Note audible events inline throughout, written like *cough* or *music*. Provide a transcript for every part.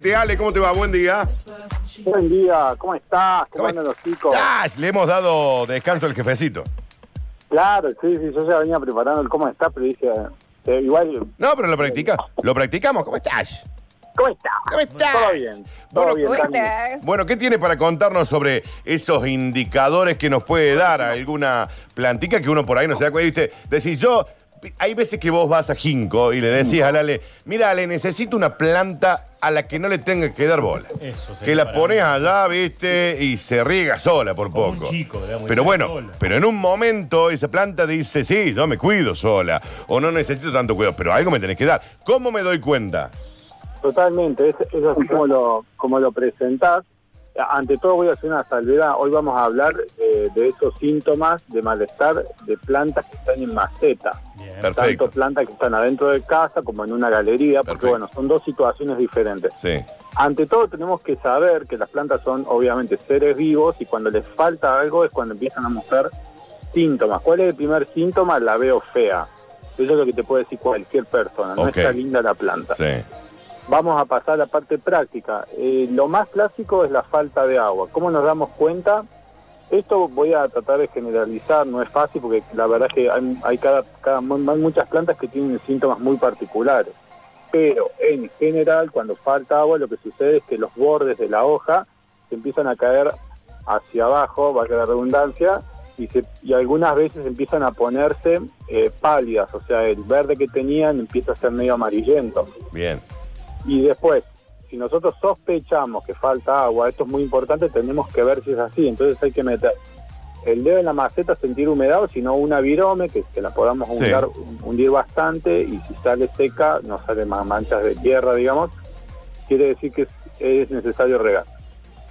Te Ale, ¿cómo te va? Buen día. Buen día, ¿cómo estás? ¿Cómo, ¿Cómo andan los chicos? estás? Le hemos dado descanso al jefecito. Claro, sí, sí, yo ya venía preparando el cómo estás, pero dije, eh, igual, No, pero lo practica. Lo practicamos. ¿Cómo estás? ¿cómo estás? ¿Cómo estás? Todo bien, todo Bueno, bien. ¿cómo estás? Bueno, ¿qué tiene para contarnos sobre esos indicadores que nos puede dar alguna plantica que uno por ahí no se da cuenta? Decís, yo, hay veces que vos vas a Jinco y le decís a Ale, mira, Ale, necesito una planta a la que no le tenga que dar bola. Eso sería que la para pones mí. allá, viste, y se riega sola por Como un poco. chico, digamos, pero bueno, sola. pero en un momento esa planta dice, sí, yo me cuido sola, o no necesito tanto cuidado, pero algo me tenés que dar. ¿Cómo me doy cuenta? Totalmente, es, es así como lo, como lo presentás. Ante todo voy a hacer una salvedad. Hoy vamos a hablar eh, de esos síntomas de malestar de plantas que están en maceta. Bien. Perfecto. Tanto plantas que están adentro de casa como en una galería, porque Perfecto. bueno, son dos situaciones diferentes. Sí. Ante todo tenemos que saber que las plantas son obviamente seres vivos y cuando les falta algo es cuando empiezan a mostrar síntomas. ¿Cuál es el primer síntoma? La veo fea. Eso es lo que te puede decir cualquier persona. No está linda la planta. Sí. Vamos a pasar a la parte práctica. Eh, lo más clásico es la falta de agua. ¿Cómo nos damos cuenta? Esto voy a tratar de generalizar, no es fácil porque la verdad es que hay, muchas plantas que tienen síntomas muy particulares. Pero en general, cuando falta agua, lo que sucede es que los bordes de la hoja se empiezan a caer hacia abajo, valga la redundancia, y algunas veces empiezan a ponerse eh, pálidas, o sea, el verde que tenían empieza a ser medio amarillento. Bien. Y después, si nosotros sospechamos que falta agua, esto es muy importante, tenemos que ver si es así. Entonces hay que meter el dedo en la maceta, sentir humedad, o si no una virome, que, que la podamos Sí. hundir, bastante, y si sale seca, no sale más manchas de tierra, digamos, quiere decir que es, es necesario regar.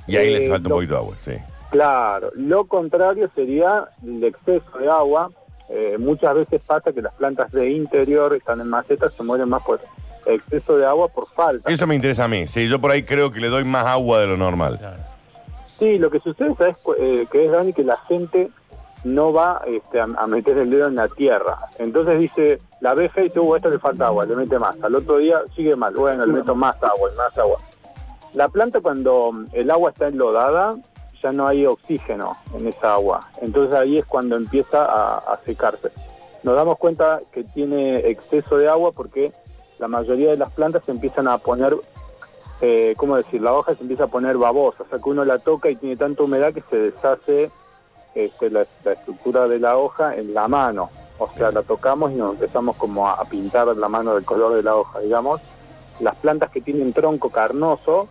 Y ahí Eh, les falta un poquito de agua, sí. Claro, lo contrario sería el exceso de agua. Eh, muchas veces pasa que las plantas de interior están en macetas, se mueren más por exceso de agua por falta. Eso me interesa a mí. Sí, yo por ahí creo que le doy más agua de lo normal. Claro. Sí, lo que sucede es eh, que es, Dani, que la gente no va este, a, a meter el dedo en la tierra. Entonces dice, la y dice, uh, esto le falta agua, le mete más. Al otro día sigue mal, bueno, le meto más agua, más agua. La planta cuando el agua está enlodada, ya no hay oxígeno en esa agua. Entonces ahí es cuando empieza a, a secarse. Nos damos cuenta que tiene exceso de agua porque la mayoría de las plantas se empiezan a poner eh, ¿cómo decir? La hoja se empieza a poner babosa, o sea que uno la toca y tiene tanta humedad que se deshace este, la, estructura de la hoja en la mano. O sea, la tocamos y nos empezamos como a, a pintar la mano del color de la hoja, digamos. Las plantas que tienen tronco carnoso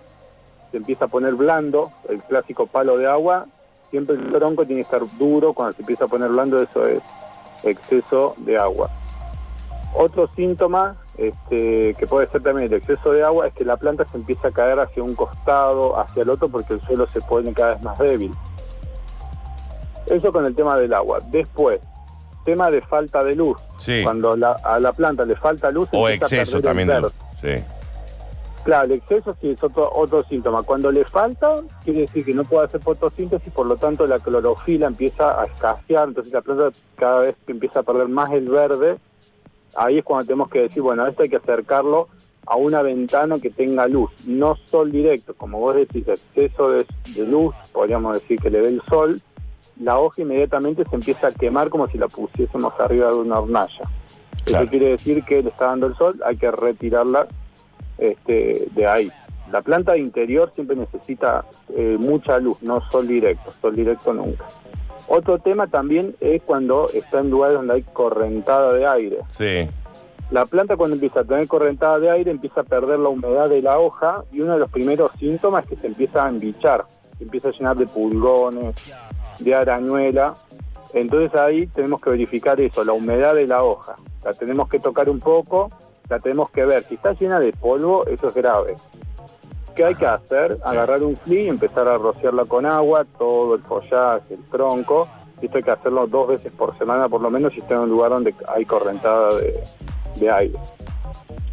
se empieza a poner blando, el clásico palo de agua. Siempre el tronco tiene que estar duro, cuando se empieza a poner blando eso es exceso de agua. Otro síntoma este, que puede ser también el exceso de agua es que la planta se empieza a caer hacia un costado, hacia el otro, porque el suelo se pone cada vez más débil. Eso con el tema del agua. Después, tema de falta de luz. Sí. Cuando la- a la planta le falta luz, O exceso también de luz. Sí. Claro, el exceso sí es otro, otro síntoma. Cuando le falta, quiere decir que no puede hacer fotosíntesis, por lo tanto la clorofila empieza a escasear, entonces la planta cada vez que empieza a perder más el verde, ahí es cuando tenemos que decir, bueno, esto hay que acercarlo a una ventana que tenga luz, no sol directo, como vos decís, exceso de, de luz, podríamos decir que le dé el sol, la hoja inmediatamente se empieza a quemar como si la pusiésemos arriba de una hornalla. Claro. Eso quiere decir que le está dando el sol, hay que retirarla este, de ahí. La planta de interior siempre necesita eh, mucha luz, no sol directo, sol directo nunca. Otro tema también es cuando está en lugares donde hay correntada de aire. Sí. La planta cuando empieza a tener correntada de aire empieza a perder la humedad de la hoja y uno de los primeros síntomas es que se empieza a embichar, se empieza a llenar de pulgones, de arañuela. Entonces ahí tenemos que verificar eso, la humedad de la hoja. La tenemos que tocar un poco, la tenemos que ver. Si está llena de polvo, eso es grave. ¿Qué hay que hacer? Agarrar un fli y empezar a rociarla con agua, todo el follaje, el tronco. Esto hay que hacerlo dos veces por semana por lo menos si está en un lugar donde hay correntada de, de aire.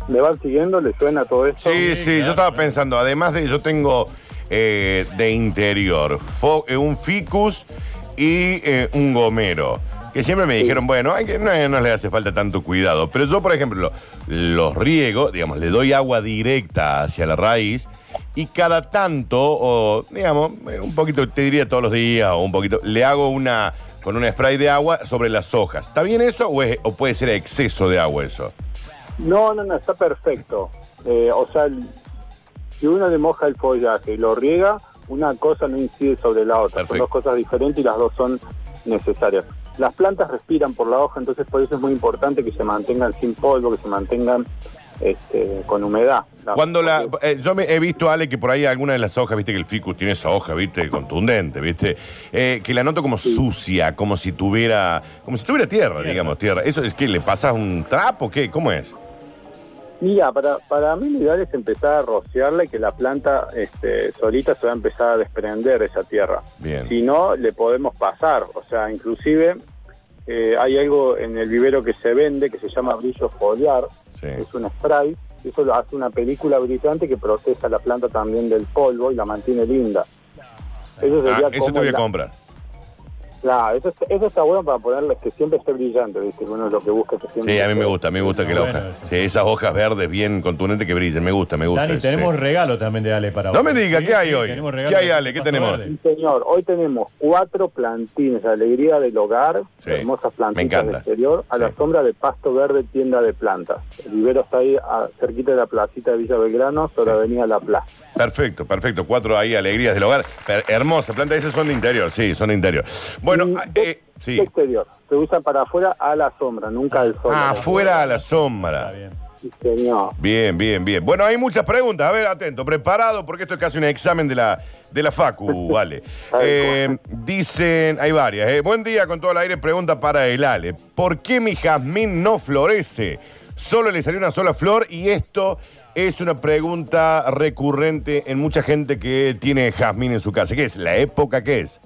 ¿Me van siguiendo? ¿Le suena todo esto? Sí, sí, yo estaba pensando, además de yo tengo eh, de interior fo- eh, un ficus y eh, un gomero. Que siempre me dijeron, bueno, hay que, no, no le hace falta tanto cuidado. Pero yo, por ejemplo, los riego, digamos, le doy agua directa hacia la raíz y cada tanto, o digamos, eh, un poquito, te diría todos los días, o un poquito, le hago una con un spray de agua sobre las hojas. ¿Está bien eso o, es- o puede ser exceso de agua eso? No, no, no, está perfecto. Eh, o sea, si uno le moja el follaje y lo riega, una cosa no incide sobre la otra. Perfecto. Son dos cosas diferentes y las dos son necesarias. Las plantas respiran por la hoja, entonces por eso es muy importante que se mantengan sin polvo, que se mantengan este, con humedad. La- Cuando la, eh, yo me he visto, Ale, que por ahí alguna de las hojas, viste que el ficus tiene esa hoja, viste, contundente, viste, Eh, que la noto como sucia, como si tuviera, como si tuviera tierra, digamos, tierra. ¿Eso es que le pasas un trapo? ¿Qué? ¿Cómo es? Mira, para, para mí lo ideal es empezar a rociarla y que la planta este, solita se va a empezar a desprender de esa tierra. Bien. Si no, le podemos pasar. O sea, inclusive eh, hay algo en el vivero que se vende que se llama brillo foliar. Sí. Es un spray. Eso lo hace una película brillante que protege la planta también del polvo y la mantiene linda. Eso Ah, sería eso como te voy a la- comprar. Claro, eso, está- eso está bueno para ponerle que siempre esté brillante, ¿viste? Uno es lo que busca que siempre Sí, a mí me gusta, a mí me gusta que la Bueno, hoja. Sí, esas hojas verdes bien contundentes que brillen, me gusta, me gusta. Dani, tenemos regalo también de Ale para No me diga, Sí, ¿qué hay sí, hoy? tenemos ¿Qué hay, Ale? ¿Qué tenemos? Sí, señor. Hoy tenemos cuatro plantines, alegría del hogar, Sí, hermosas me plantitas encanta. del exterior, a la sombra de Pasto Verde, tienda de plantas. El vivero está ahí a- cerquita de la placita de Villa Belgrano, sobre Avenida La Plaza. Perfecto, perfecto. Cuatro ahí, alegrías del hogar. Hermosa planta, esas son de interior, sí, son de interior. Bueno, Y ah, de- eh, sí. exterior. Se usa para afuera a la sombra, nunca al sol. Ah, afuera a la sombra. Está bien. Sí, señor. Bien, bien, bien. Bueno, hay muchas preguntas. A ver, atento, preparado, porque esto es casi un examen de la, de la Facu, *laughs* vale. Eh, dicen, hay varias. eh. Buen día con todo el aire. Pregunta para el Ale. ¿Por qué mi jazmín no florece? Solo le salió una sola flor y esto es una pregunta recurrente en mucha gente que tiene jazmín en su casa. ¿Qué es? ¿La época qué es?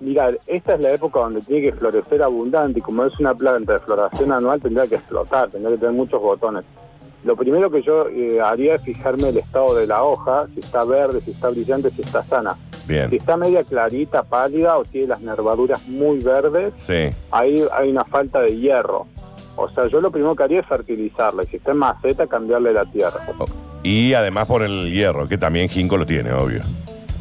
Mira, esta es la época donde tiene que florecer abundante y como es una planta de floración anual tendrá que explotar, tendrá que tener muchos botones. Lo primero que yo eh, haría es fijarme el estado de la hoja, si está verde, si está brillante, si está sana. Si Bien. está media clarita, pálida o tiene las nervaduras muy verdes, Sí. ahí hay una falta de hierro. O sea, yo lo primero que haría es fertilizarla y si está en maceta, cambiarle la tierra. Y además por el hierro, que también Jinco lo tiene, obvio.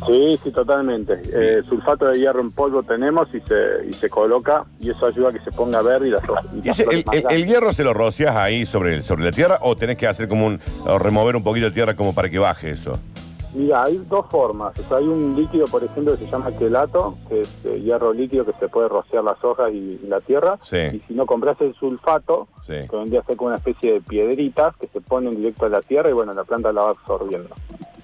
Sí, sí, totalmente. Eh, sulfato de hierro en polvo tenemos y se, y se coloca y eso ayuda a que se ponga verde y las, y ¿Y las ese- el, hierro se lo rocias ahí sobre, sobre la tierra o tenés que hacer como un. o remover un poquito de tierra como para que baje eso? Mira, hay dos formas. O sea, hay un líquido, por ejemplo, que se llama quelato, que es eh, hierro líquido que se puede rociar las hojas y, y la tierra. Sí. Y si no compras el sulfato, Sí. que vendría a ser como una especie de piedritas que se ponen directo a la tierra y bueno, la planta la va absorbiendo.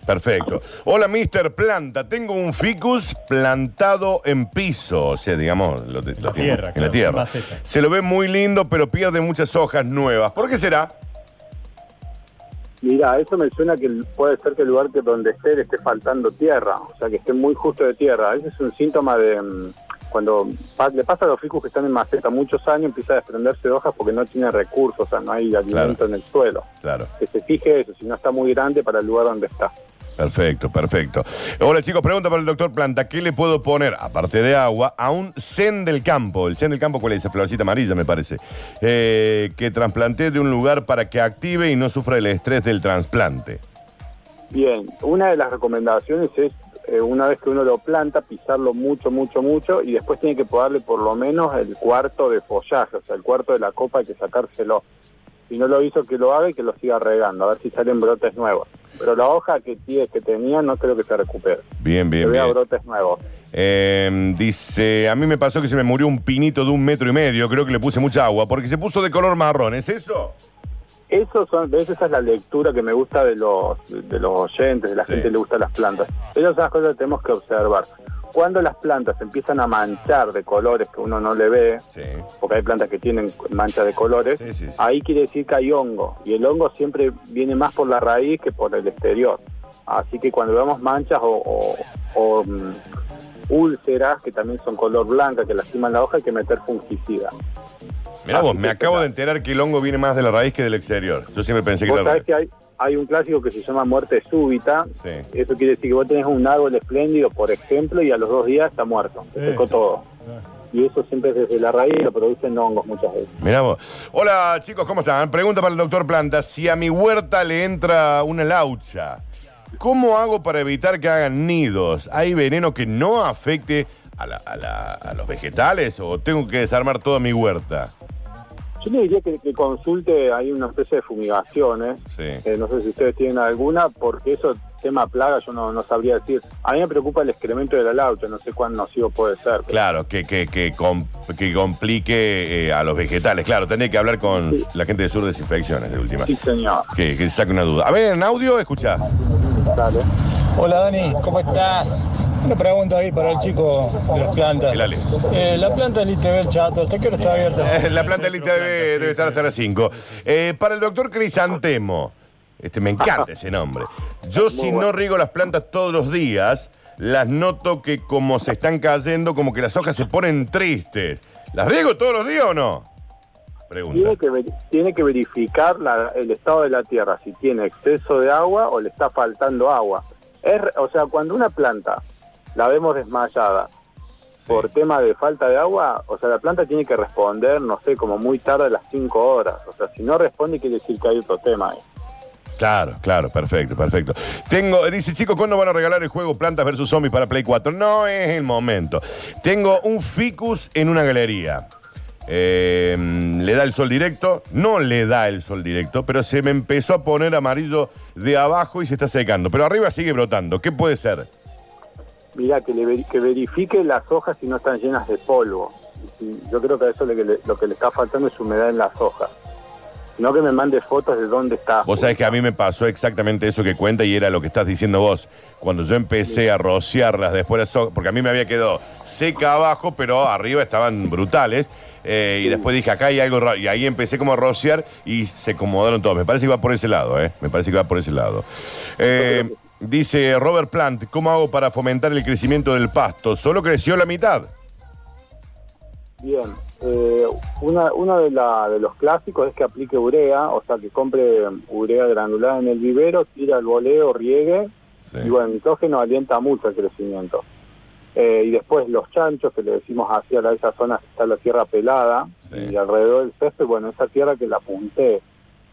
Perfecto. Hola, Mr. Planta. Tengo un ficus plantado en piso. O sea, digamos, lo, lo La tiene tierra, en claro, la tierra. Se lo ve muy lindo, pero pierde muchas hojas nuevas. ¿Por qué será? Mira, eso me suena que puede ser que el lugar que donde esté le esté faltando tierra, o sea, que esté muy justo de tierra. Ese es un síntoma de mm, cuando le pasa a los ficus que están en maceta muchos años, empieza a desprenderse de hojas porque no tiene recursos, o sea, no hay alimento en el suelo. Claro. Que se fije eso, si no está muy grande para el lugar donde está. Perfecto, perfecto. Hola chicos, pregunta para el doctor Planta. ¿Qué le puedo poner, aparte de agua, a un zen del campo? El zen del campo, ¿cuál es? Esa florcita amarilla, me parece. Eh, que trasplanté de un lugar para que active y no sufra el estrés del trasplante. Bien, una de las recomendaciones es, eh, una vez que uno lo planta, pisarlo mucho, mucho, mucho, y después tiene que podarle por lo menos el cuarto de follaje, o sea, el cuarto de la copa hay que sacárselo. Si no lo hizo, que lo haga y que lo siga regando, a ver si salen brotes nuevos. Pero la hoja que, que tenía no creo que se recupere. Bien, que bien, vea bien. brotes nuevos. Eh, dice, a mí me pasó que se me murió un pinito de un metro y medio, creo que le puse mucha agua, porque se puso de color marrón, ¿es eso? Eso son, esa es la lectura que me gusta de los, de los oyentes, de la Sí. gente que le gusta las plantas. Esas son las cosas que tenemos que observar. Cuando las plantas empiezan a manchar de colores que uno no le ve, Sí. porque hay plantas que tienen manchas de colores, Sí, sí, sí. ahí quiere decir que hay hongo. Y el hongo siempre viene más por la raíz que por el exterior. Así que cuando vemos manchas o, o- o, mm, úlceras, que también son color blanca, que lastiman la hoja, hay que meter fungicida. Mirá vos, me acabo de enterar que el hongo viene más de la raíz que del exterior. Yo siempre pensé que era hay, un clásico que se llama muerte súbita. Sí. Eso quiere decir que vos tenés un árbol espléndido, por ejemplo, y a los dos días está muerto. Se secó todo. Y eso siempre es desde la raíz lo producen hongos muchas veces. Mirá vos. Hola chicos, ¿cómo están? Pregunta para el doctor Planta. Si a mi huerta le entra una laucha, ¿cómo hago para evitar que hagan nidos? ¿Hay veneno que no afecte a, la- a la- a los vegetales o tengo que desarmar toda mi huerta? Yo le diría que, que consulte, hay una especie de fumigaciones, Sí. eh, no sé si ustedes tienen alguna, porque eso, tema plaga, yo no, no sabría decir. A mí me preocupa el excremento de la laucha, no sé cuán nocivo puede ser. pero- Claro, que, que, que, com- que complique eh, a los vegetales. Claro, tendría que hablar con Sí. la gente de Sur Desinfecciones de última. Sí, señor. Que, que saque una duda. A ver, en audio, escucha. Dale. Hola Dani, ¿cómo estás? Una pregunta ahí para el chico de las plantas. El Ale. Eh, la planta del ITV, chato, ¿hasta qué hora está abierta? Eh, La planta lista debe, debe estar hasta las 5. para el doctor Crisantemo, este, me encanta ese nombre. Yo si no riego las plantas todos los días, las noto que como se están cayendo, como que las hojas se ponen tristes. ¿Las riego todos los días o no? Pregunta. Tiene que, ver- tiene que verificar la- el estado de la tierra, si tiene exceso de agua o le está faltando agua. Es, o sea, cuando una planta la vemos desmayada por tema de falta de agua, o sea, la planta tiene que responder, no sé, como muy tarde a las 5 horas. O sea, si no responde, quiere decir que hay otro tema ahí. Claro, claro, perfecto, perfecto. Tengo, dice, chicos, ¿cuándo van a regalar el juego Plantas vs Zombies para Play 4? No es el momento. Tengo un ficus en una galería. Eh, le da el sol directo, no le da el sol directo, pero se me empezó a poner amarillo de abajo y se está secando. Pero arriba sigue brotando. ¿Qué puede ser? Mira, que, le que verifique las hojas si no están llenas de polvo. Y yo creo que a eso le- lo que le está faltando es humedad en las hojas. No que me mande fotos de dónde está. Vos sabés que a mí me pasó exactamente eso que cuenta y era lo que estás diciendo vos. Cuando yo empecé a rociarlas después, las hojas, porque a mí me había quedado seca abajo, pero arriba estaban brutales. eh, y después dije, acá hay algo raro. Y ahí empecé como a rociar y se acomodaron todos. Me parece que va por ese lado, ¿eh? Me parece que va por ese lado. Eh, dice Robert Plant, ¿cómo hago para fomentar el crecimiento del pasto? Solo creció la mitad. Bien, eh, una, uno de, la- de los clásicos es que aplique urea, o sea, que compre urea granulada en el vivero, tira el boleo, riegue, Sí. y bueno, el nitrógeno alienta mucho el crecimiento. Eh, y después los chanchos, que le decimos hacia la, esa zona está la tierra pelada, Sí. y alrededor del césped, bueno, esa tierra que la puntee,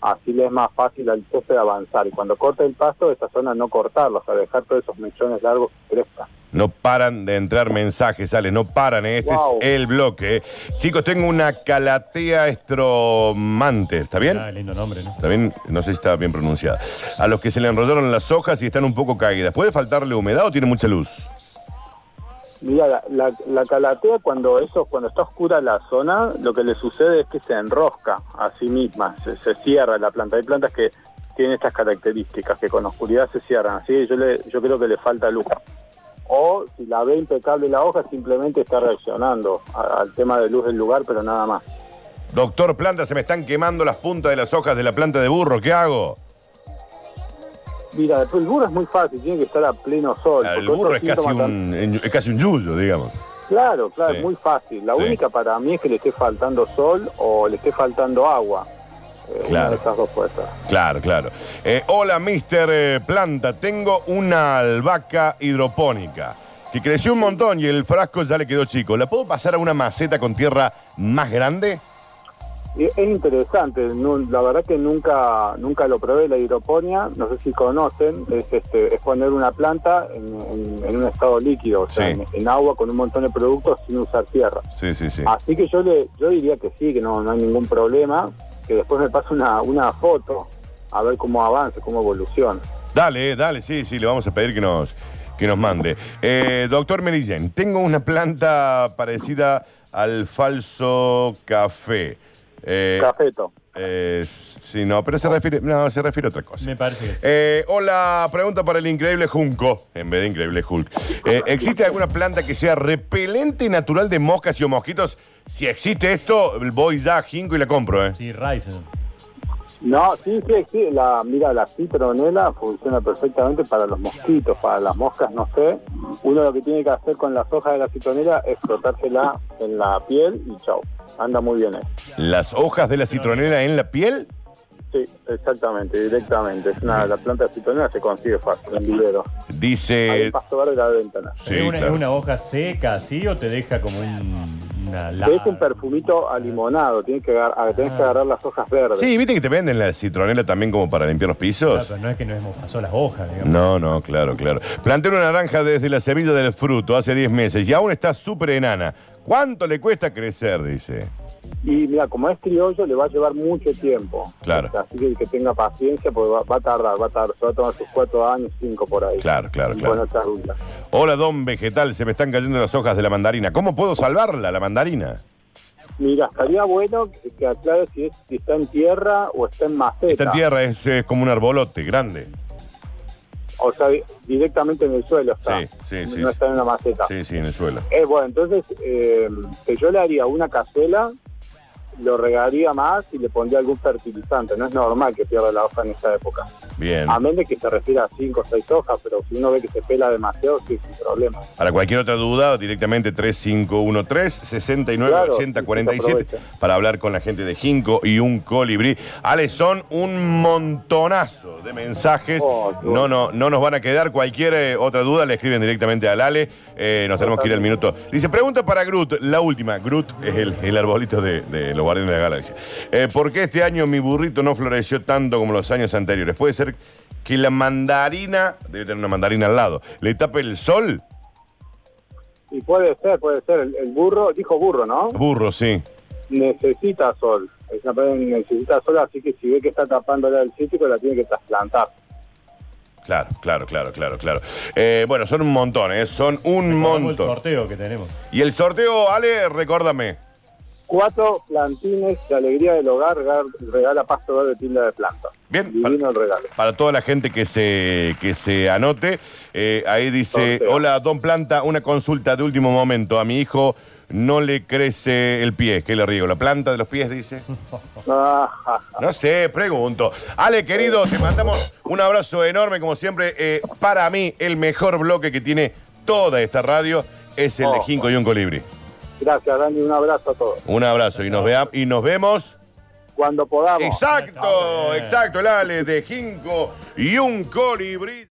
así le es más fácil al césped avanzar. Y cuando corte el pasto, esa zona no cortarla, o sea, dejar todos esos mechones largos que crezcan. No paran de entrar mensajes, Ale, no paran. ¿eh? Este Wow. es el bloque. Chicos, tengo una calatea estromante. ¿Está bien? Ah, lindo nombre, ¿no? Está bien, no sé si está bien pronunciada. A los que se le enrollaron las hojas y están un poco caídas. ¿Puede faltarle humedad o tiene mucha luz? Mira, la, la, la calatea cuando eso, cuando está oscura la zona, lo que le sucede es que se enrosca a sí misma, se, cierra la planta. Hay plantas que tienen estas características, que con oscuridad se cierran. Así que yo, le, yo creo que le falta luz. O si la ve impecable la hoja, simplemente está reaccionando al tema de luz del lugar, pero nada más. Doctor Planta, se me están quemando las puntas de las hojas de la planta de burro. ¿Qué hago? Mira, el burro es muy fácil, tiene que estar a pleno sol. El porque burro es casi un, es casi un yuyo, digamos. Claro, claro, Sí. es muy fácil. La Sí. única para mí es que le esté faltando sol o le esté faltando agua. Eh, Una Claro. de esas dos ser. Claro, claro. Eh, hola, Mister eh, Planta. Tengo una albahaca hidropónica que creció un montón y el frasco ya le quedó chico. ¿La puedo pasar a una maceta con tierra más grande? Es interesante, la verdad que nunca nunca lo probé la hidroponía, no sé si conocen, es, este, es poner una planta en, en- en un estado líquido, o sea, Sí. en, en agua con un montón de productos sin usar tierra. Sí, sí, sí. Así que yo le yo diría que sí, que no, no hay ningún problema, que después me pase una, una foto a ver cómo avanza, cómo evoluciona. Dale, dale, sí, sí, le vamos a pedir que nos, que nos mande. Eh, doctor Merillén, tengo una planta parecida al falso café. Eh, Cafeto. eh, sí, no, pero se refiere, no, se refiere a otra cosa. Me parece que sí. Eh, hola, pregunta para el increíble Junco, en vez de increíble Hulk. Eh, ¿Existe alguna planta que sea repelente natural de moscas y o mosquitos? Si existe esto, voy ya a Junco y la compro, ¿eh? Sí, Ryzen. No, sí, sí, sí, la, mira, la citronela funciona perfectamente para los mosquitos, para las moscas, no sé. Uno lo que tiene que hacer con las hojas de la citronela es frotársela en la piel y chau. Anda muy bien ahí. Las hojas de la citronela en la piel. Sí, exactamente, directamente. Es una, la planta de citronela se consigue fácil, en vivero. Dice. en Pasto Verde de la ventana. Sí, ¿Es una, claro. es una hoja seca así o te deja como un, una es un perfumito a limonado, tienes que, agar- tenés que agarrar las hojas verdes. Sí, viste que te venden la citronela también como para limpiar los Claro, pisos. pero no es que nos hemos pasado las hojas, digamos. No, no, claro, claro. Planté una naranja desde la semilla del fruto hace 10 meses y aún está súper enana. ¿Cuánto le cuesta crecer? Dice. Y mira, como es criollo, le va a llevar mucho tiempo. Claro. Así que que tenga paciencia, pues va, va a tardar, va a tardar, se va a tomar sus cuatro años, cinco por ahí. Claro, claro, claro. Hola, don vegetal, se me están cayendo las hojas de la mandarina. ¿Cómo puedo salvarla, la mandarina? Mira, estaría bueno que, aclare si, es- si está en tierra o está en maceta. Esta tierra es, es como un arbolote grande. O sea, di- directamente en el suelo está. Sí, sí, sí. No está en una maceta. Sí, sí, en el suelo. Eh, bueno, entonces, eh, que yo le haría una cazuela, lo regaría más y le pondría algún fertilizante. No es normal que pierda la hoja en esta época. Bien. A menos que se refiera a cinco o seis hojas, pero si uno ve que se pela demasiado, sí, sin problema. Para cualquier otra duda, directamente 3513-698047 Claro, sí, para hablar con la gente de Ginkgo y un colibrí. Ale, son un montonazo de mensajes. Oh, no, no, no nos van a quedar. Cualquier eh, otra duda le escriben directamente al Ale. Eh, nos tenemos que ir al minuto. Dice, pregunta para Groot, la última. Groot es el, el arbolito de, de los guardianes de la galaxia. Eh, ¿Por qué este año mi burrito no floreció tanto como los años anteriores? ¿Puede ser que la mandarina, debe tener una mandarina al lado, le tape el sol? Y puede ser, puede ser. El, el burro, dijo burro, ¿no? Burro, sí. Necesita sol. Esa necesita sol, así que si ve que está tapándola del cítrico, la tiene que trasplantar. Claro, claro, claro, claro, claro. Eh, bueno, son un montón, ¿eh? Son un el montón. sorteo que tenemos. Y el sorteo, Ale, recuérdame. Cuatro plantines de alegría del hogar regala, pasto verde tilda de planta. Bien, Divino el regalo. Para toda la gente que se, que se anote, eh, ahí dice, hola, don Planta, una consulta de último momento. A mi hijo no le crece el pie. ¿Qué le riego? ¿La planta de los pies, dice? *laughs* No sé, pregunto. Ale, querido, te mandamos un abrazo enorme, como siempre. Eh, para mí, el mejor bloque que tiene toda esta radio es el de Oh. Jinco y un colibrí. Gracias, Randy. Un abrazo a todos. Un abrazo y nos, vea- y nos vemos. Cuando podamos. Exacto, exacto, el Ale de Jinco y un colibrí.